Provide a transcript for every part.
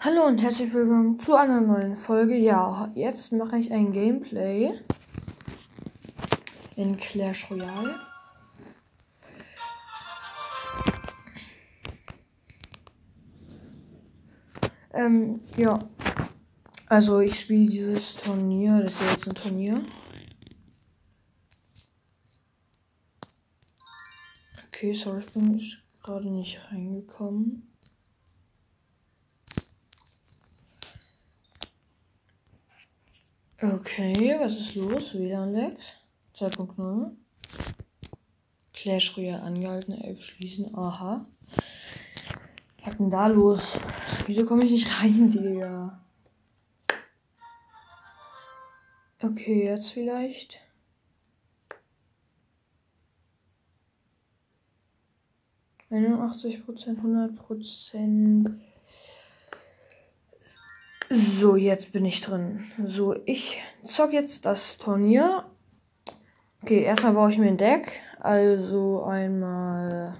Hallo und herzlich willkommen zu einer neuen Folge. Ja, jetzt mache ich ein Gameplay in Clash Royale. Ähm, ja. Also ich spiele dieses Turnier, das ist jetzt ein Turnier. Okay, sorry, ich bin gerade nicht reingekommen. Okay, was ist los? WLAN Lex. 2.0. Clash Royale angehalten, App schließen. Aha. Was denn da los? Wieso komme ich nicht rein, Digga? Okay, jetzt vielleicht. Einundachtzig Prozent, hundert Prozent. So, jetzt bin ich drin. So, ich zock jetzt das Turnier. Okay, erstmal baue ich mir ein Deck. Also einmal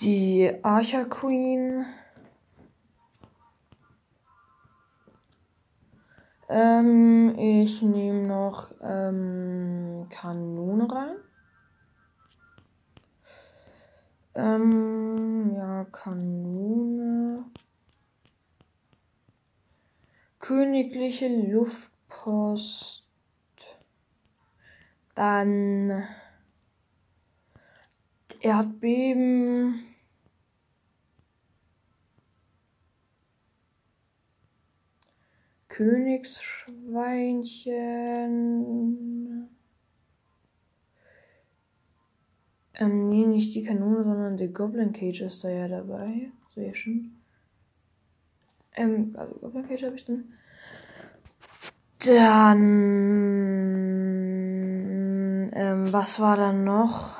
die Archer Queen. Ähm, ich nehme noch ähm, Kanone rein. Ähm, ja, Kanone. Königliche Luftpost. Dann Erdbeben. Königsschweinchen. Ähm, nee, nicht die Kanone, sondern die Goblin Cage ist da ja dabei. Sehr schön. Ähm, also Goblin Cage habe ich dann. Dann. Ähm, was war dann noch?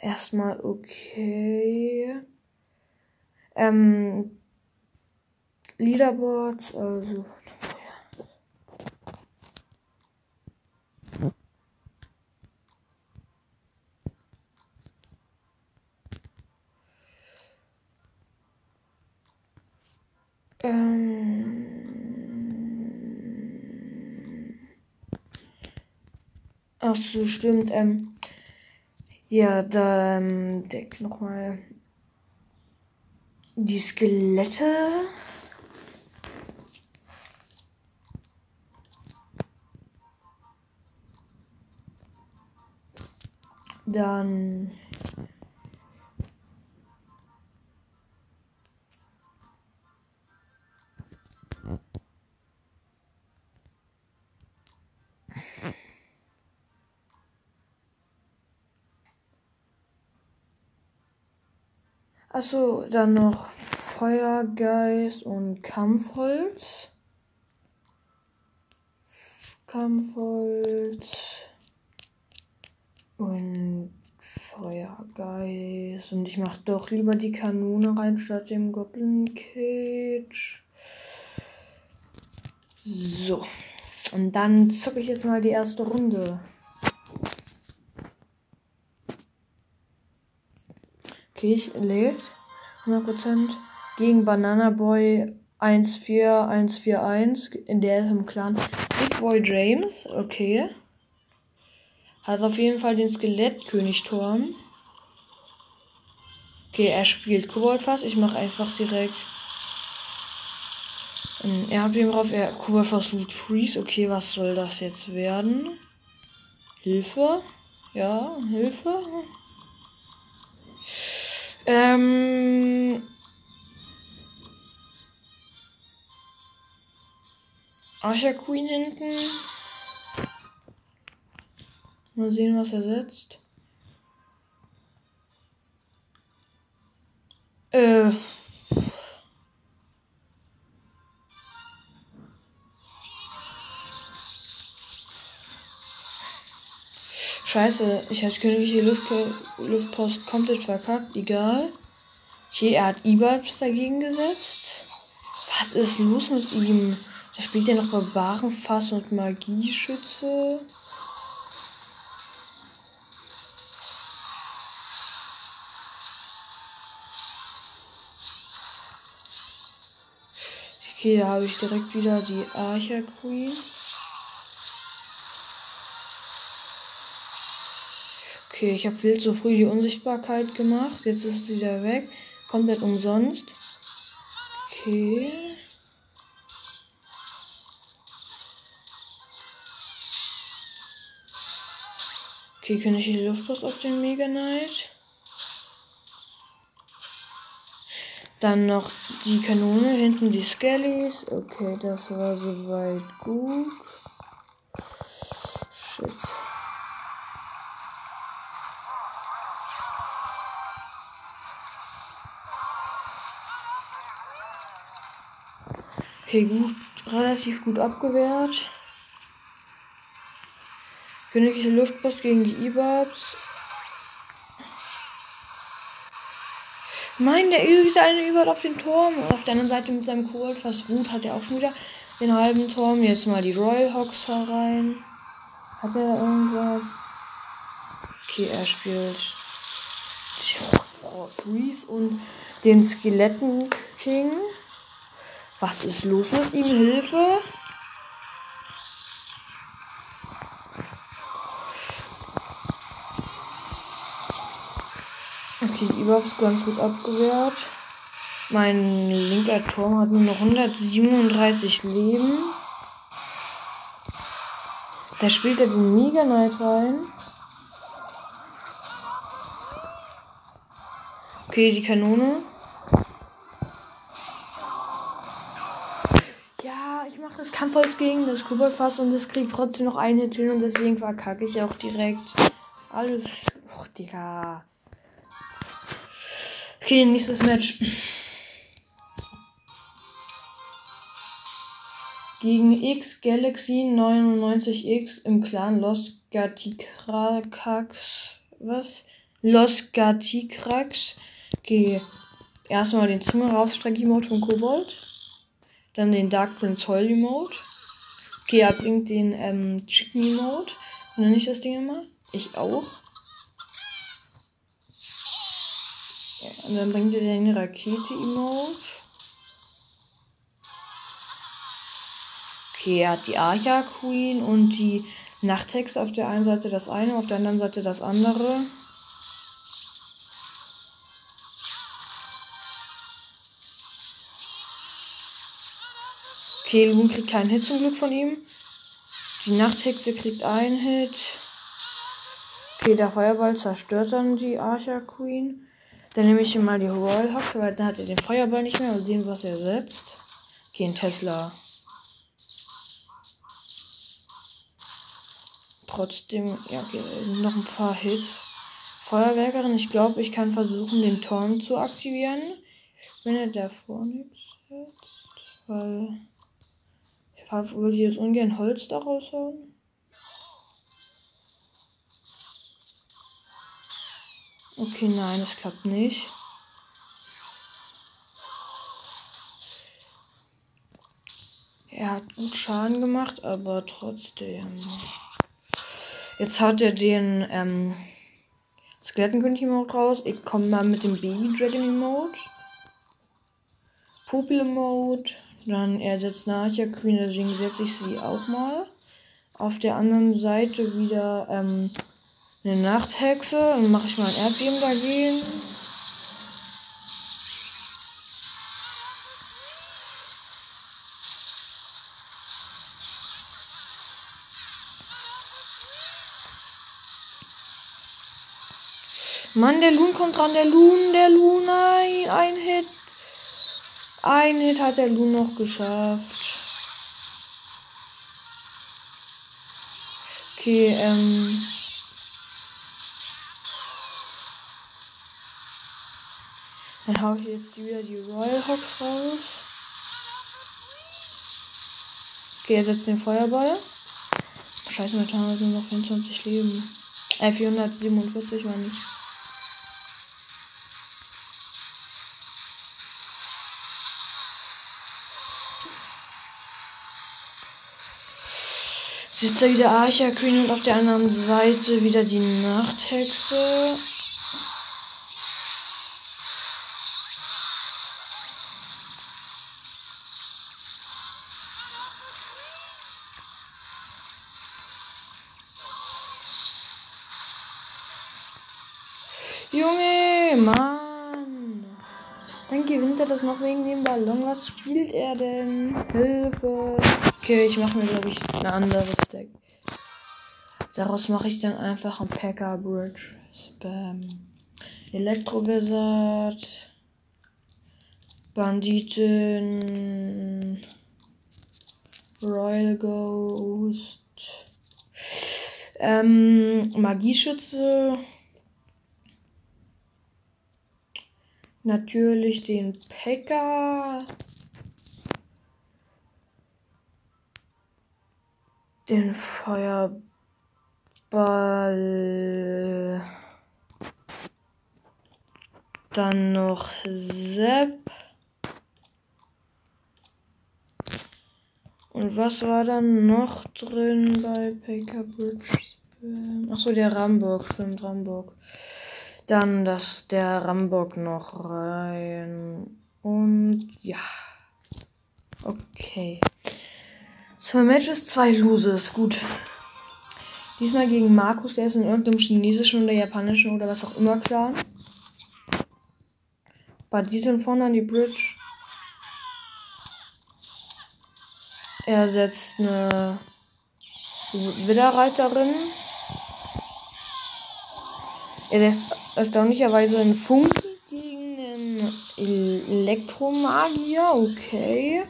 Erstmal okay. Ähm, Leaderboard, also. Ähm. Ach so, stimmt. Ähm, ja, da ähm, Deck nochmal die Skelette. Dann Achso, dann noch Feuergeist und Kampfholz. Kampfholz und Feuergeist. Und ich mach doch lieber die Kanone rein statt dem Goblin Cage. So. Und dann zocke ich jetzt mal die erste Runde. Okay, ich lädt 100% gegen Banana Boy 14141. In der ist im Clan Big Boy James. Okay. Hat auf jeden Fall den Skelettkönigturm. Okay, er spielt Koboldfass. Ich mache einfach direkt. Er hat ihm drauf, er Koboldfass Root Freeze. Okay, was soll das jetzt werden? Hilfe? Ja, Hilfe? Ähm. Archer Queen hinten. Mal sehen, was er setzt. Äh. Scheiße, ich hatte königliche Luft Luftpost komplett verkackt. Egal. Okay, er hat E-Bulbs dagegen gesetzt. Was ist los mit ihm? Da spielt er noch Barbarenfass und Magieschütze. Okay, da habe ich direkt wieder die Archer Queen. Okay, ich habe viel zu früh die Unsichtbarkeit gemacht. Jetzt ist sie wieder weg. Komplett umsonst. Okay. Okay, kann ich die Luftpost auf den Mega Knight? Dann noch die Kanone, hinten die Skellies. Okay, das war soweit gut. Shit. Okay, gut, relativ gut abgewehrt. Königliche Luftpost gegen die E-Barbs. Nein, der übt eine über auf den Turm. Und auf der anderen Seite mit seinem Kobold fast Wut hat er auch schon wieder den halben Turm. Jetzt mal die Royal Hawks herein. Hat er da irgendwas? Okay, er spielt Freeze und den Skeletten King. Was ist los mit ihm? Hilfe! Okay, überhaupt ganz gut abgewehrt. Mein linker Turm hat nur noch 137 Leben. Da spielt er den Mega Knight rein. Okay, die Kanone. Das Kampfholz gegen das Kugelfass und es kriegt trotzdem noch Hit hin und deswegen verkacke ich auch direkt. Alles. Och, Digga. Okay, nächstes Match. Gegen X Galaxy 99X im Clan Los Gatikrax. Was? Los Gatikrax. Okay. Erstmal den Zunge rausstreck Emote von Kobold. Dann den Dark Prince Heul Emote. Okay, er bringt den ähm, Chicken Emote. Und dann nicht das Ding immer. Ich auch. Und dann bringt er den Rakete-Emote. Okay, er hat die Archa Queen und die Nachthex auf der einen Seite das eine, auf der anderen Seite das andere. Okay, Loon kriegt keinen Hit zum Glück von ihm. Die Nachthexe kriegt einen Hit. Okay, der Feuerball zerstört dann die Archer Queen. Dann nehme ich hier mal die Royal weil dann hat er den Feuerball nicht mehr und sehen, was er setzt. Okay, ein Tesla. Trotzdem, ja, okay, sind noch ein paar Hits. Feuerwerkerin, ich glaube, ich kann versuchen, den Turm zu aktivieren. Wenn er davor nichts setzt. Weil. Ich würde jetzt ungern Holz daraus haben. Okay, nein, das klappt nicht. Er hat gut Schaden gemacht, aber trotzdem. Jetzt hat er den ähm, Skelettenkönig Mode raus. Ich komme mal mit dem Baby Dragon Mode. Pupil Mode. Dann er setzt Narcia Queen, deswegen setze ich sie auch mal. Auf der anderen Seite wieder ähm, eine Nachthexe. Dann mache ich mal ein Erdbeben dagegen. Mann, der Loon kommt dran. Der Loon, der Loon. Nein, ein Hit. Ein Hit hat der Loon noch geschafft. Okay, ähm. Dann hau ich jetzt wieder die Royal Hawks raus. Okay, er setzt den Feuerball. Scheiße, mit haben wir noch 24 Leben. Äh, 447 war nicht. sitzt da wieder Archer Queen und auf der anderen Seite wieder die Nachthexe. Junge, Mann. Dann gewinnt er das noch wegen dem Ballon. Was spielt er denn? Hilfe. Okay, ich mache mir, glaube ich, ein anderes Deck. Daraus mache ich dann einfach ein Packer Bridge. Spam. Elektrowizard. Banditen. Royal Ghost. Ähm, Magieschütze. Natürlich den Packer. Den Feuerball. Dann noch Sepp. Und was war dann noch drin bei Paker Bridge? Achso, der Ramburg, stimmt, Ramburg. Dann das, der Ramburg noch rein. Und ja. Okay. Zwei Matches, zwei Loses. Gut. Diesmal gegen Markus, der ist in irgendeinem chinesischen oder japanischen oder was auch immer klar. Banditen vorne an die Bridge. Er setzt eine Widderreiterin. Er lässt erstaunlicherweise einen Funky gegen einen Elektromagier. Okay.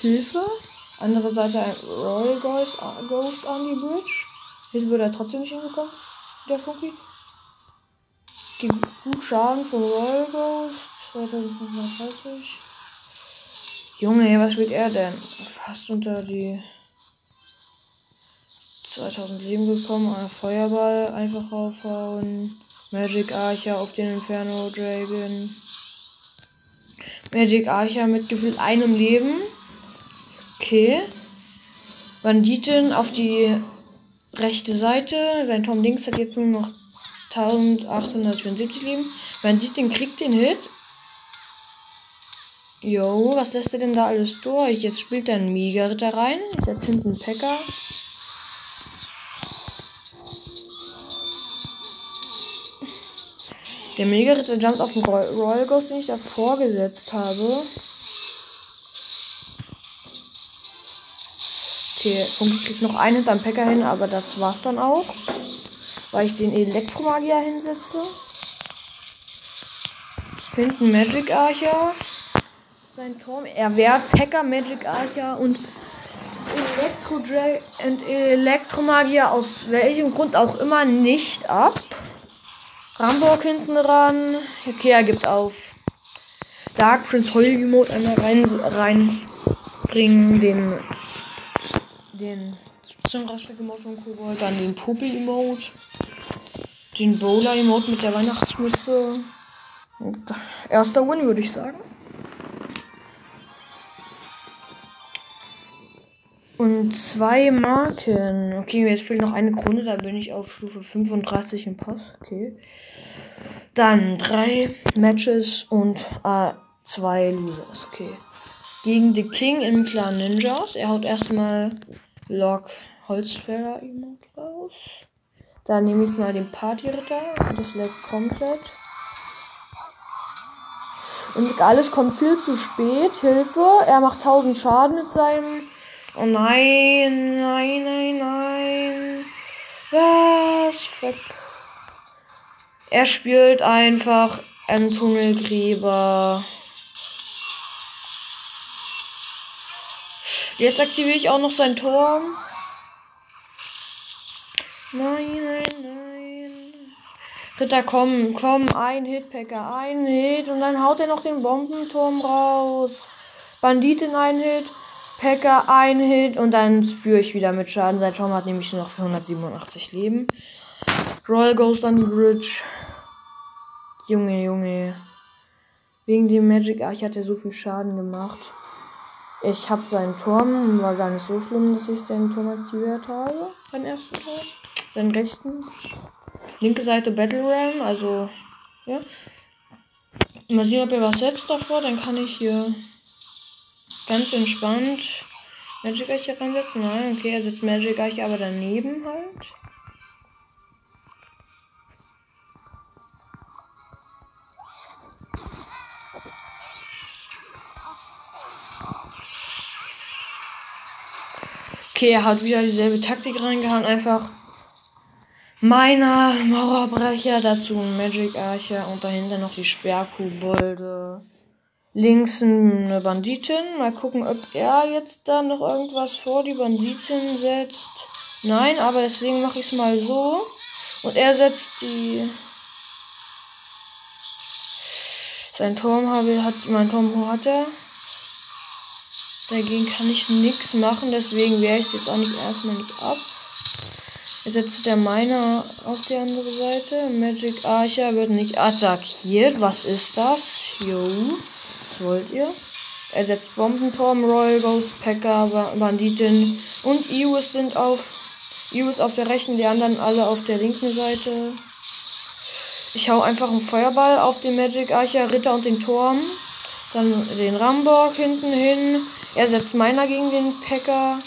Hilfe. Andere Seite ein Royal Ghost, Ghost on the Bridge. Jetzt wird er trotzdem nicht hingekommen. Der Funky. Gibt gut Schaden von Royal Ghost. 2530. Junge, was spielt er denn? Fast unter die 2000 Leben gekommen. Ein Feuerball einfach aufhauen. Magic Archer auf den Inferno Dragon. Magic Archer mit gefühlt einem Leben. Okay. Banditen auf die rechte Seite. Sein Tom Links hat jetzt nur noch 1874 Leben. Banditen kriegt den Hit. Jo, was lässt er denn da alles durch? Jetzt spielt er einen Mega-Ritter rein. Ich setze hinten Packer. Der Mega-Ritter jumpt auf den Royal Ghost, den ich davor gesetzt habe. Okay, Funky kriegt noch einen hinterm Packer hin, aber das war's dann auch. Weil ich den Elektromagier hinsetze. Hinten Magic Archer sein Turm. Er wehrt Packer, Magic Archer und Elektro und Elektromagier aus welchem Grund auch immer nicht ab. Ramborg hinten ran. Okay, er gibt auf. Dark Prince Holy Mode einmal rein, reinbringen. Den den Spitzenraster-Emote von Kobold. Dann den Popel-Emote. Den Bowler-Emote mit der Weihnachtsmütze. Und erster Win, würde ich sagen. Und zwei Marken. Okay, jetzt fehlt noch eine Krone, da bin ich auf Stufe 35 im Pass. Okay. Dann drei Matches und äh, zwei Losers. Okay. Gegen The King im Clan Ninjas. Er haut erstmal Lock Holzfäller Emote raus. Dann nehme ich mal den Partyritter. Das leckt komplett. Und alles kommt viel zu spät. Hilfe. Er macht 1000 Schaden mit seinem Oh nein, nein, nein, nein. Was? Fuck. Er spielt einfach einen Tunnelgräber. Jetzt aktiviere ich auch noch sein Turm. Nein, nein, nein. Ritter, komm, komm, ein Hitpacker, ein Hit und dann haut er noch den Bombenturm raus. Bandit in einen Hit. Packer ein Hit und dann führe ich wieder mit Schaden. Sein Schaum hat nämlich noch 187 Leben. Royal Ghost an die Bridge. Junge, Junge. Wegen dem Magic Arch hat er so viel Schaden gemacht. Ich habe seinen Turm. War gar nicht so schlimm, dass ich seinen Turm aktiviert habe. Beim ersten Tor. Seinen rechten. Linke Seite Battle Ram. Also, ja. Mal sehen, ob er was setzt davor. Dann kann ich hier ganz entspannt Magic Eiche reinsetzen. Nein, okay, er setzt Magic Eiche aber daneben halt. Okay, er hat wieder dieselbe Taktik reingehauen. Einfach meiner Mauerbrecher, dazu ein Magic Archer und dahinter noch die Sperrkuhbolde. Links eine Banditin. Mal gucken, ob er jetzt da noch irgendwas vor die Banditin setzt. Nein, aber deswegen mache ich es mal so. Und er setzt die. Sein Turm habe hat mein Turm hat er. Dagegen kann ich nichts machen, deswegen wehre ich es jetzt auch nicht erstmal nicht ab. Jetzt setzt der Miner auf die andere Seite. Magic Archer wird nicht attackiert. Was ist das? Jo. Was wollt ihr? Er setzt Bombenturm, Royal Ghost, Packer, Banditin und Ius sind auf. Ius auf der rechten, die anderen alle auf der linken Seite. Ich hau einfach einen Feuerball auf den Magic Archer, Ritter und den Turm. Dann den Ramborg hinten hin. Er setzt meiner gegen den Packer.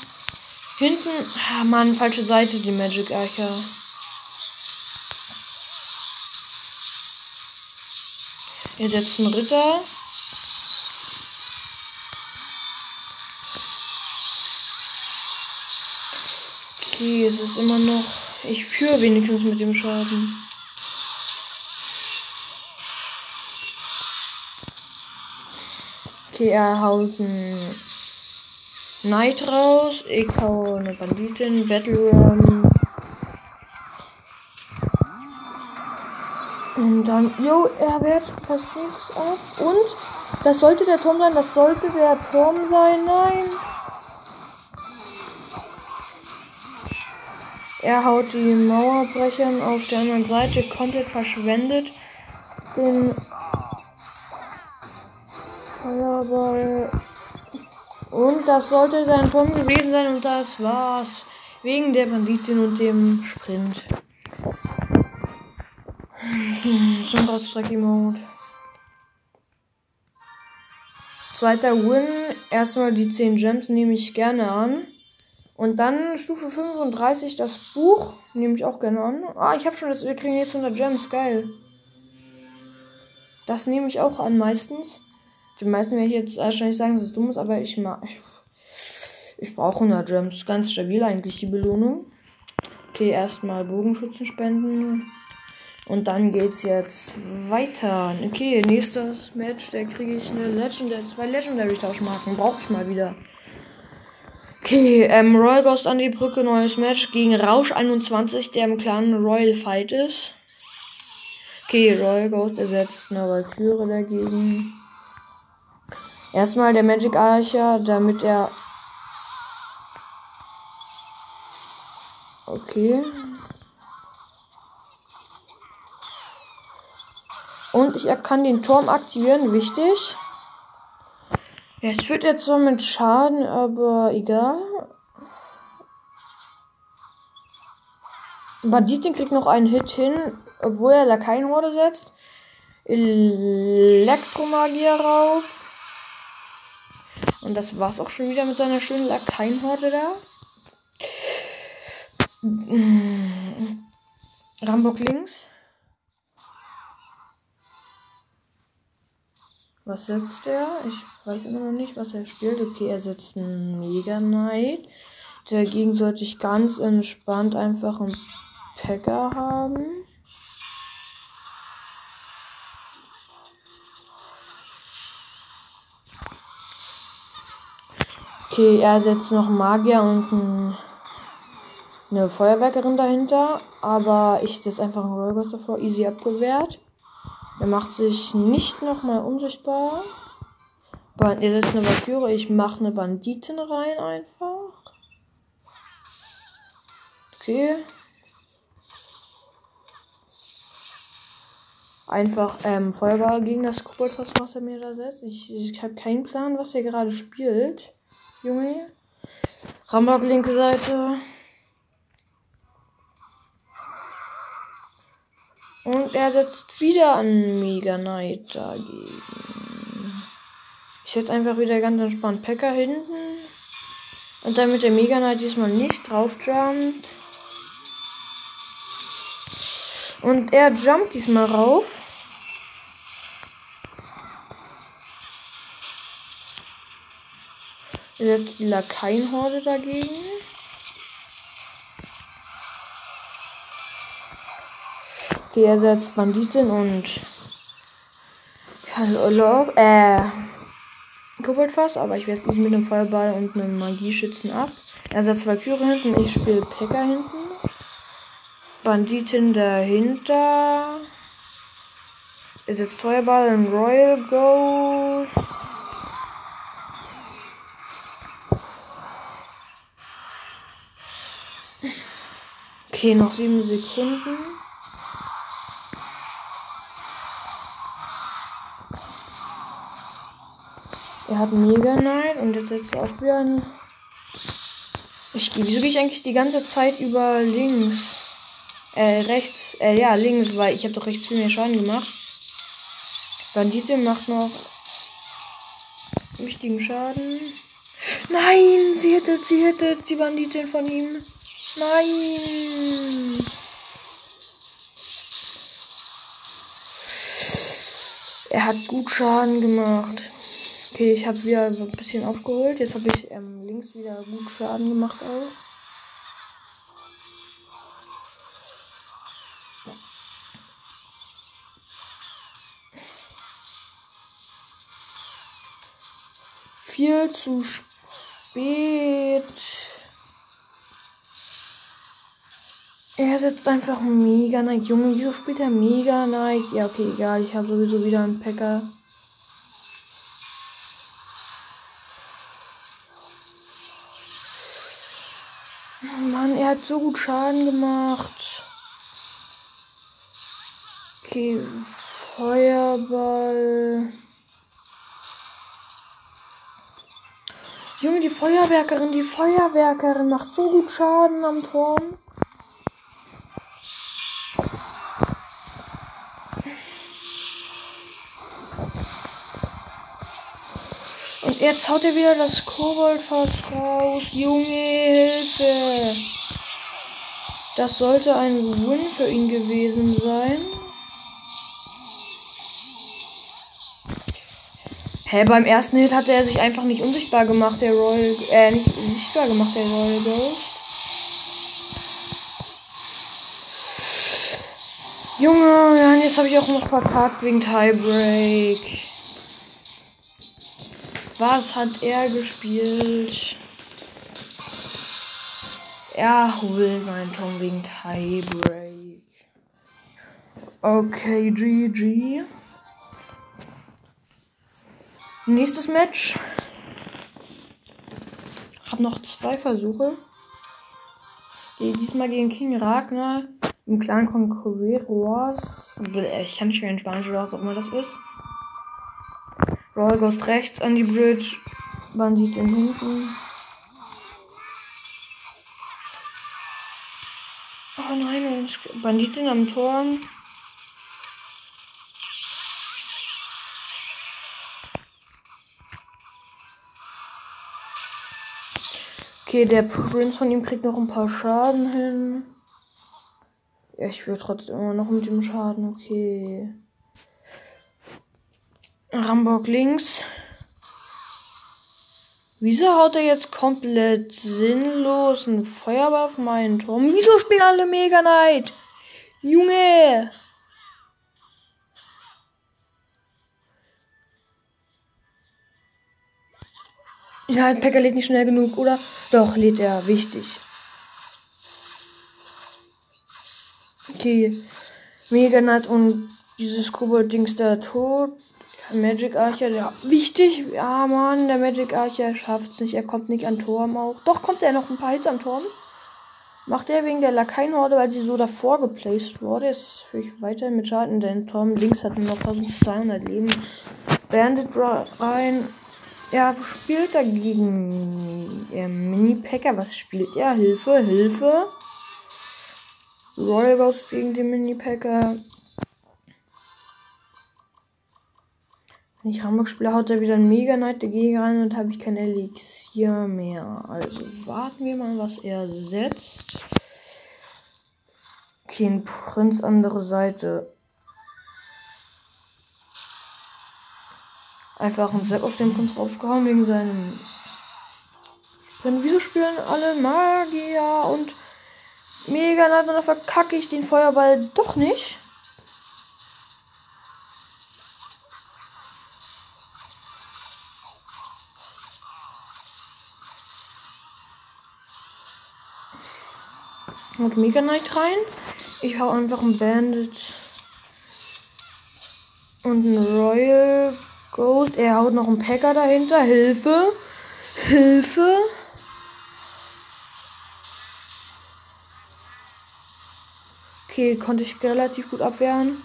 Hinten. Ah, Mann, falsche Seite, die Magic Archer. Er setzt einen Ritter. Okay, es ist immer noch. Ich führe wenigstens mit dem Schaden. Er haut einen Knight raus. Ich hau eine Banditin, Battle. Und dann, jo, er wehrt fast nichts ab. Und das sollte der Turm sein, das sollte der Turm sein. Nein. Er haut die Mauerbrechern auf der anderen Seite komplett verschwendet. Den Feuerball. Und das sollte sein Turm gewesen sein und das war's. Wegen der Banditin und dem Sprint. Zum Raststrecke-Mode. Zweiter Win. Erstmal die 10 Gems nehme ich gerne an. Und dann Stufe 35 das Buch. Nehme ich auch gerne an. Ah, ich habe schon das. Wir kriegen jetzt 100 Gems. Geil. Das nehme ich auch an meistens. Die meisten werden jetzt wahrscheinlich sagen, dass es dumm ist, aber ich mag. Ich, ich brauche 100 Gems. Ganz stabil eigentlich die Belohnung. Okay, erstmal Bogenschützen spenden. Und dann geht's jetzt weiter. Okay, nächstes Match, da kriege ich eine Legendary, zwei Legendary Tauschmarken. Brauche ich mal wieder. Okay, ähm, Royal Ghost an die Brücke, neues Match gegen Rausch 21, der im Clan Royal Fight ist. Okay, Royal Ghost ersetzt eine Valkyrie dagegen. Erstmal der Magic Archer, damit er. Okay. Und ich kann den Turm aktivieren, wichtig. Ja, es führt jetzt zwar mit Schaden, aber egal. Banditin kriegt noch einen Hit hin, obwohl er Lakaienhorde setzt. Elektromagier rauf. Und das war's auch schon wieder mit seiner schönen Lakaienhorde da. Rambock links. Was setzt er? Ich weiß immer noch nicht, was er spielt. Okay, er setzt einen Mega Knight. Dagegen sollte ich ganz entspannt einfach einen Packer haben. Okay, er setzt noch Magier und ein, eine Feuerwerkerin dahinter. Aber ich setze einfach einen Rollghost davor. Easy abgewehrt. Er macht sich nicht nochmal unsichtbar. Er setzt eine Valkyrie. Ich mache eine Banditin rein einfach. Okay. Einfach ähm, Feuerball gegen das Koboldfass, was er mir da setzt. Ich, ich habe keinen Plan, was er gerade spielt. Junge. Rambock linke Seite. Und er setzt wieder an Mega Knight dagegen. Ich setze einfach wieder ganz entspannt Packer hinten. Und damit der Mega Knight diesmal nicht drauf jumpt. Und er jumpt diesmal rauf. Besetzt die Lakaienhorde dagegen? Okay, er setzt Banditen und Hallo, äh, kuppelt fast, aber ich werde nicht mit einem Feuerball und einem Magieschützen ab. Er setzt Valkyrie hinten, ich spiele Packer hinten. Banditin dahinter. Er setzt Feuerball und Royal Go. Okay, noch sieben Sekunden. Er hat Mega Nein und jetzt setzt er auch wieder ein. Ich gehe wirklich eigentlich die ganze Zeit über links. Äh, rechts. Äh, ja, links, weil ich habe doch rechts viel mehr Schaden gemacht. Bandite macht noch wichtigen Schaden. Nein, sie hätte, sie hätte die Banditin von ihm. Nein. Er hat gut Schaden gemacht. Okay, ich habe wieder ein bisschen aufgeholt. Jetzt habe ich ähm, links wieder gut Schaden gemacht auch. Viel zu spät. Er setzt einfach Mega Knight. Junge, wieso spielt er Mega Knight? Ja, okay, egal. Ich habe sowieso wieder einen Packer. Mann, er hat so gut Schaden gemacht. Okay, Feuerball. Junge, die Feuerwerkerin, die Feuerwerkerin macht so gut Schaden am Turm. Jetzt haut er wieder das Koboldfass raus. Junge, Hilfe. Das sollte ein Win für ihn gewesen sein. Hä, beim ersten Hit hatte er sich einfach nicht unsichtbar gemacht, der Royal. Äh, nicht sichtbar gemacht, der Royal Ghost. Junge, jetzt habe ich auch noch verkackt wegen Tiebreak. Was hat er gespielt? Er holt meinen Tom wegen Tiebreak. Okay, GG. Nächstes Match. Hab noch zwei Versuche. Diesmal gegen King Ragnar im Clan Conqueros. Ich kann nicht mehr in Spanisch oder was auch immer das ist. Roll Ghost rechts an die Bridge. Bandit in hinten. Oh nein, Banditin am Turm. Okay, der Prinz von ihm kriegt noch ein paar Schaden hin. Ja, ich will trotzdem immer noch mit dem Schaden. Okay. Rambock links. Wieso haut er jetzt komplett sinnlos einen Feuerball auf meinen Turm? Wieso spielen alle Mega Knight? Junge! Ja, Packer lädt nicht schnell genug, oder? Doch, lädt er. Wichtig. Okay. Mega Knight und dieses Kobold-Dings da tot. Magic Archer, ja, wichtig. Ja, Mann, der Magic Archer schafft's nicht. Er kommt nicht an Turm auch. Doch, kommt er noch ein paar Hits am Turm. Macht er wegen der Lakaien-Horde, weil sie so davor geplaced wurde. Ist für ich weiter mit Schaden, denn Turm links hat nur noch 1200 Leben. Bandit rein. Er spielt dagegen äh, Mini-Packer. Was spielt er? Hilfe, Hilfe. Royal Ghost gegen den Mini-Packer. Wenn ich Rambock spiele, haut er wieder ein Mega Knight dagegen rein und habe ich kein Elixier mehr. Also warten wir mal, was er setzt. Okay, ein Prinz andere Seite. Einfach ein Sepp auf den Prinz raufgehauen wegen seinem Sprint. Wieso spielen alle Magier und Mega Knight und dann verkacke ich den Feuerball doch nicht? Mega Knight rein. Ich hau einfach ein Bandit und ein Royal Ghost. Er haut noch einen Packer dahinter. Hilfe! Hilfe! Okay, konnte ich relativ gut abwehren.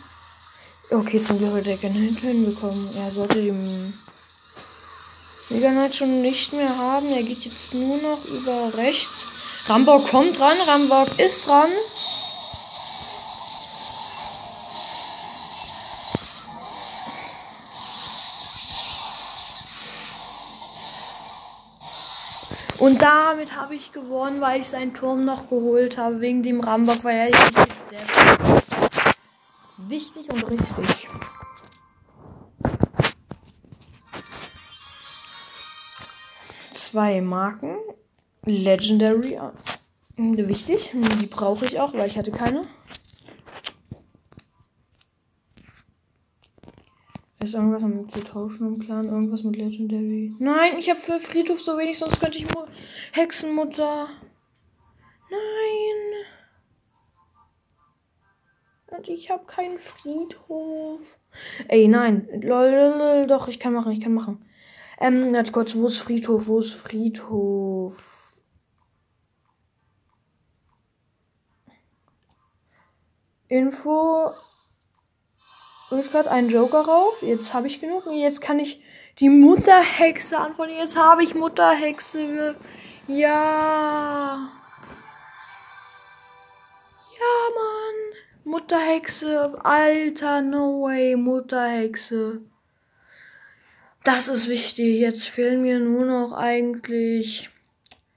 Okay, zum Glück hat er keinen hinbekommen. Er sollte den Mega Knight schon nicht mehr haben. Er geht jetzt nur noch über rechts. Rambock kommt dran. Rambock ist dran. Und damit habe ich gewonnen, weil ich seinen Turm noch geholt habe, wegen dem Rambock, weil er ist sehr wichtig und richtig. Zwei Marken. Legendary. Wichtig. Die brauche ich auch, weil ich hatte keine. Ist irgendwas mit zu tauschen im Clan? Irgendwas mit Legendary? Nein, ich habe für Friedhof so wenig, sonst könnte ich Mo Hexenmutter. Nein. Und ich habe keinen Friedhof. Ey, nein. Lol, doch, ich kann machen, ich kann machen. Ähm, jetzt kurz, wo ist Friedhof? Wo ist Friedhof? Info ich gerade einen Joker rauf. Jetzt habe ich genug. Und jetzt kann ich die Mutterhexe antworten. Jetzt habe ich Mutterhexe. Ja. Ja, Mann. Mutterhexe. Alter, no way. Mutterhexe. Das ist wichtig. Jetzt fehlen mir nur noch eigentlich.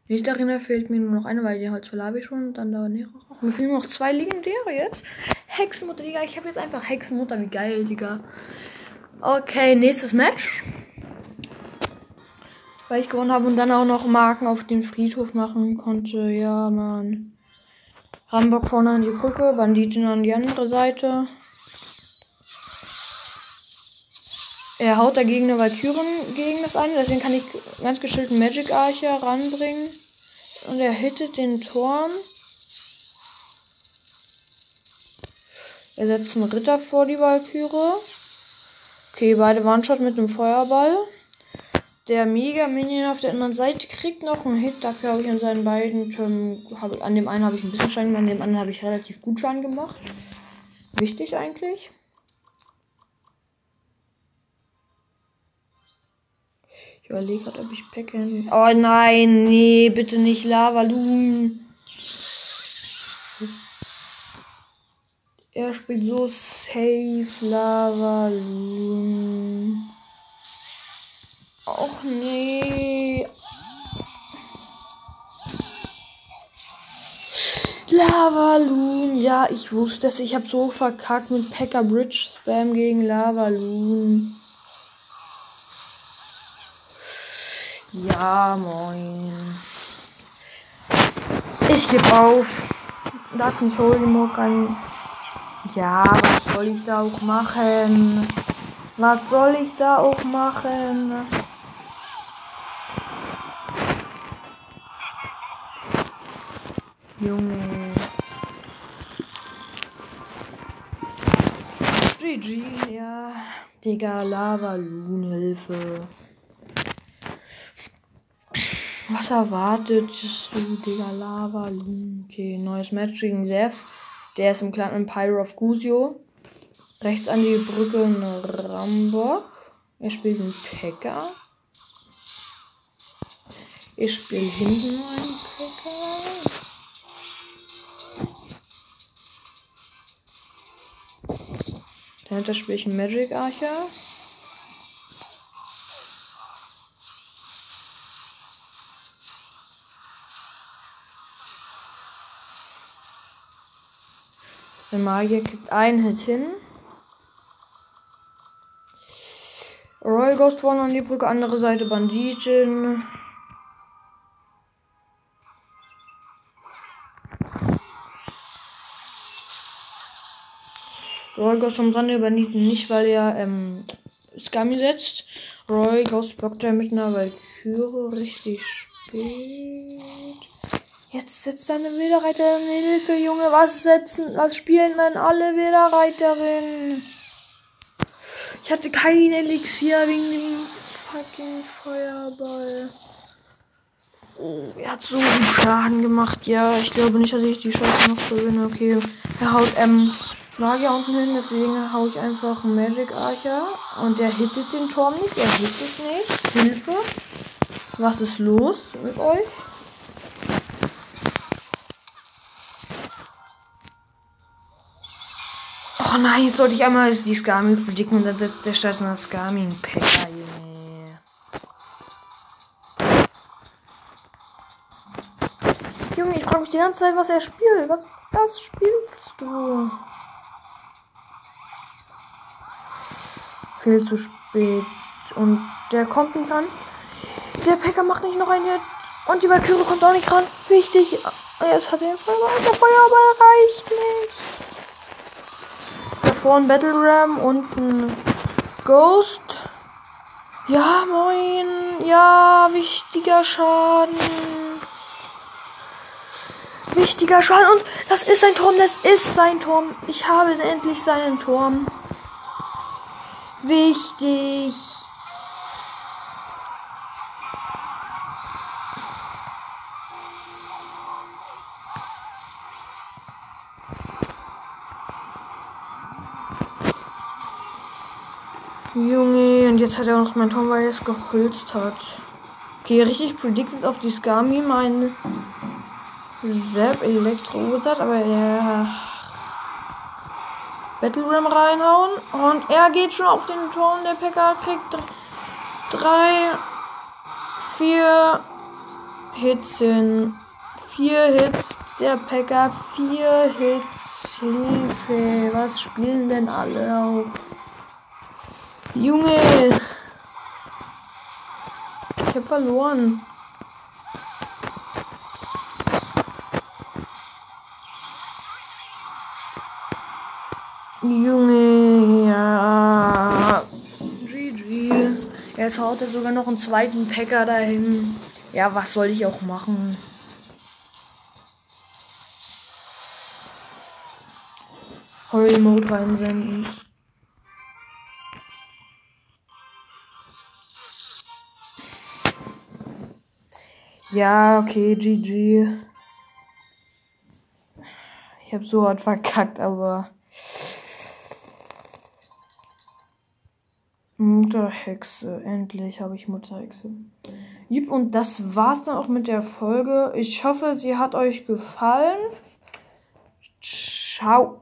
Nicht darin fehlt mir nur noch eine, weil die Holzfälle habe ich schon. Und dann da näher auch. Mir fehlen nur noch zwei legendäre jetzt. Hexenmutter, Digga. Ich habe jetzt einfach Hexenmutter. Wie geil, Digga. Okay, nächstes Match. Weil ich gewonnen habe und dann auch noch Marken auf den Friedhof machen konnte. Ja, Mann. Rambock vorne an die Brücke, Banditen an die andere Seite. Er haut dagegen eine Valkyren gegen das eine, deswegen kann ich ganz geschillt Magic Archer ranbringen. Und er hittet den Turm. Er setzt einen Ritter vor die Valkyrie. Okay, beide One-Shot mit einem Feuerball. Der Mega Minion auf der anderen Seite kriegt noch einen Hit. Dafür habe ich an seinen beiden Türmen, habe, an dem einen habe ich ein bisschen Schaden gemacht, an dem anderen habe ich relativ gut Schaden gemacht. Wichtig eigentlich. Ich überlege gerade, ob ich packen. Oh nein, nee, bitte nicht Lava Loon. Er spielt so safe Lava Loon. Och nee. Lava Loon. Ja, ich wusste es. Ich habe so verkackt mit Packer Bridge Spam gegen Lava Loon. Ja, moin. Ich gebe auf. Lass mich Holy Mock an. Ja, was soll ich da auch machen? Was soll ich da auch machen? Junge. GG, ja. Digga, Lava Loon Hilfe. Was erwartest du, Digga, Lava? Okay, neues Match gegen Seth. Der ist im Clan Empire of Gusio. Rechts an die Brücke ein Rambock. Er spielt einen Packer. Ich spiele hinten einen Packer. Dahinter spiele ich einen Magic Archer. Der Magier kriegt einen Hit hin. Royal Ghost vorne an die Brücke, andere Seite Banditin. Royal Ghost am Rande Banditen nicht, weil er ähm, Scummy setzt. Royal Ghost blockt er mit einer Valkyrie richtig spät. Jetzt setzt deine Wilderreiter in Hilfe, Junge. Was setzen, was spielen denn alle Wilderreiterinnen? Ich hatte kein Elixier wegen dem fucking Feuerball. Oh, er hat so einen Schaden gemacht. Ja, ich glaube nicht, dass ich die Scheiße noch gewinne. Okay, er haut ähm, Magier unten hin, deswegen hau ich einfach Magic Archer. Und der hittet den Turm nicht, er hittet nicht. Hilfe. Was ist los mit euch? Oh nein, jetzt sollte ich einmal die Skami predikten und dann setzt der statt einer Skami ein Packer, Junge. Junge, ich frage mich die ganze Zeit, was er spielt. Was, was spielst du? Viel zu spät. Und der kommt nicht ran. Der Packer macht nicht noch einen Hit. Und die Valkyrie kommt auch nicht ran. Wichtig. Jetzt hat er den Feuerball. Der Feuerball reicht nicht vorne Battle Ram und ein Ghost. Ja, moin. Ja, wichtiger Schaden. Wichtiger Schaden. Und das ist sein Turm. Das ist sein Turm. Ich habe endlich seinen Turm. Wichtig. Junge, und jetzt hat er noch mein Turm, weil er es gehülzt hat. Okay, richtig predicted auf die Skami mein Sepp Elektro hat, aber er Battle Ram reinhauen und er geht schon auf den Turm. Der Packer kriegt drei, vier Hits hin. Vier Hits. Der Packer, vier Hits. Hilfe. Was spielen denn alle auf? Junge! Ich hab verloren. Junge, ja. GG. Jetzt haut er sogar noch einen zweiten Packer dahin. Ja, was soll ich auch machen? Heul-Mode reinsenden. Ja, okay, GG. Ich habe so hart verkackt, aber. Mutterhexe. Endlich habe ich Mutterhexe. Jupp, und das war's dann auch mit der Folge. Ich hoffe, sie hat euch gefallen. Ciao.